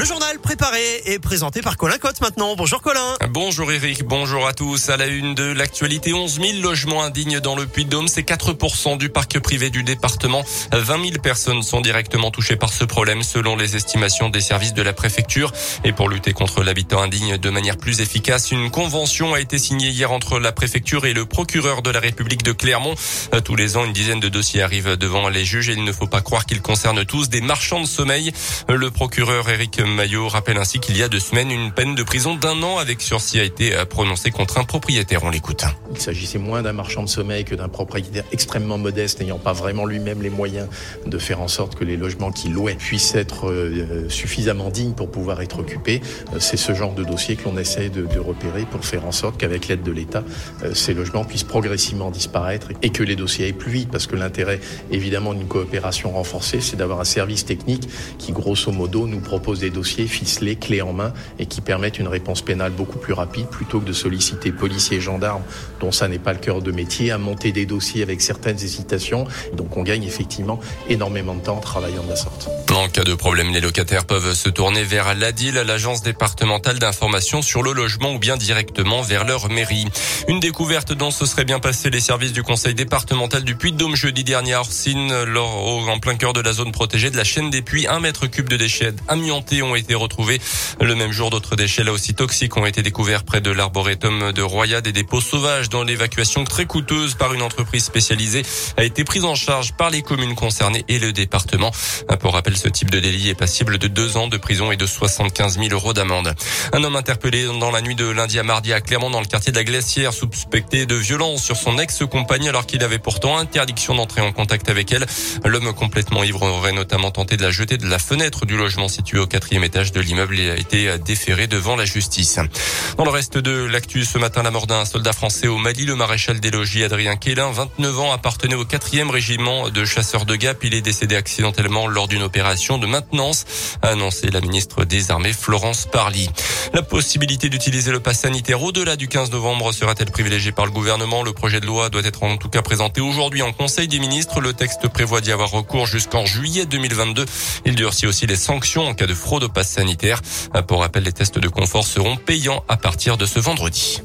Le journal préparé et présenté par Colin Cotte maintenant. Bonjour Colin. Bonjour Eric, bonjour à tous. À la une de l'actualité, 11 000 logements indignes dans le Puy-de-Dôme. C'est 4% du parc privé du département. 20 000 personnes sont directement touchées par ce problème selon les estimations des services de la préfecture. Et pour lutter contre l'habitat indigne de manière plus efficace, une convention a été signée hier entre la préfecture et le procureur de la République de Clermont. Tous les ans, une dizaine de dossiers arrivent devant les juges et il ne faut pas croire qu'ils concernent tous des marchands de sommeil. Le procureur Eric Maillot rappelle ainsi qu'il y a deux semaines, une peine de prison d'un an avec sursis a été prononcée contre un propriétaire. On l'écoute. Il s'agissait moins d'un marchand de sommeil que d'un propriétaire extrêmement modeste, n'ayant pas vraiment lui-même les moyens de faire en sorte que les logements qu'il louait puissent être euh, suffisamment dignes pour pouvoir être occupés. Euh, c'est ce genre de dossier que l'on essaie de, de, repérer pour faire en sorte qu'avec l'aide de l'État, euh, ces logements puissent progressivement disparaître et que les dossiers aillent plus vite. Parce que l'intérêt, évidemment, d'une coopération renforcée, c'est d'avoir un service technique qui, grosso modo, nous propose des dossiers ficelés, clés en main, et qui permettent une réponse pénale beaucoup plus rapide plutôt que de solliciter policiers et gendarmes, dont ça n'est pas le cœur de métier, à monter des dossiers avec certaines hésitations. Donc on gagne effectivement énormément de temps en travaillant de la sorte. En cas de problème, les locataires peuvent se tourner vers l'ADIL, l'agence départementale d'information sur le logement, ou bien directement vers leur mairie. Une découverte dont se seraient bien passés les services du conseil départemental du Puy-de-Dôme jeudi dernier à Orsine, en plein cœur de la zone protégée de la chaîne des puits. Un mètre cube de déchets amiantés ont été retrouvés. Le même jour, d'autres déchets là aussi toxiques ont été découverts près de l'arboretum de Roya. Des dépôts sauvages dans l'évacuation très coûteuse par une entreprise spécialisée a été prise en charge par les communes concernées et le département. Pour rappel, ce type de délit est passible de deux ans de prison et de 75 000 euros d'amende. Un homme interpellé dans la nuit de lundi à mardi à Clermont dans le quartier de la Glacière, suspecté de violence sur son ex-compagne alors qu'il avait pourtant interdiction d'entrer en contact avec elle. L'homme complètement ivre aurait notamment tenté de la jeter de la fenêtre du logement situé au quatrième étage de l'immeuble et a été déféré devant la justice. Dans le reste de l'actu, ce matin, la mort d'un soldat français au Mali, le maréchal des logis Adrien Quélin, 29 ans, appartenait au quatrième régiment de chasseurs de Gap. Il est décédé accidentellement lors d'une opération de maintenance, a annoncé la ministre des Armées Florence Parly. La possibilité d'utiliser le pass sanitaire au-delà du 15 novembre sera-t-elle privilégiée par le gouvernement? Le projet de loi doit être en tout cas présenté aujourd'hui en Conseil des ministres. Le texte prévoit d'y avoir recours jusqu'en juillet 2022. Il durcit aussi les sanctions en cas de fraude au pass sanitaire. Pour rappel, les tests de confort seront payants à partir de ce vendredi.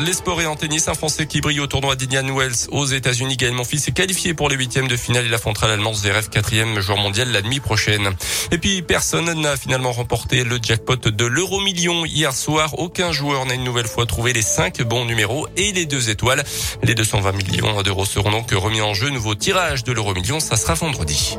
Les sports et en tennis, un Français qui brille au tournoi d'Indian Wells aux États-Unis. Gaël Monfils est qualifié pour les huitièmes de finale. Il affrontera l'Allemand Zverev, quatrième joueur mondial la nuit prochaine. Et puis, personne n'a finalement remporté le jackpot de l'euro million hier soir. Aucun joueur n'a une nouvelle fois trouvé les cinq bons numéros et les deux étoiles. Les 220 millions d'euros seront donc remis en jeu. Nouveau tirage de l'euro million, ça sera vendredi.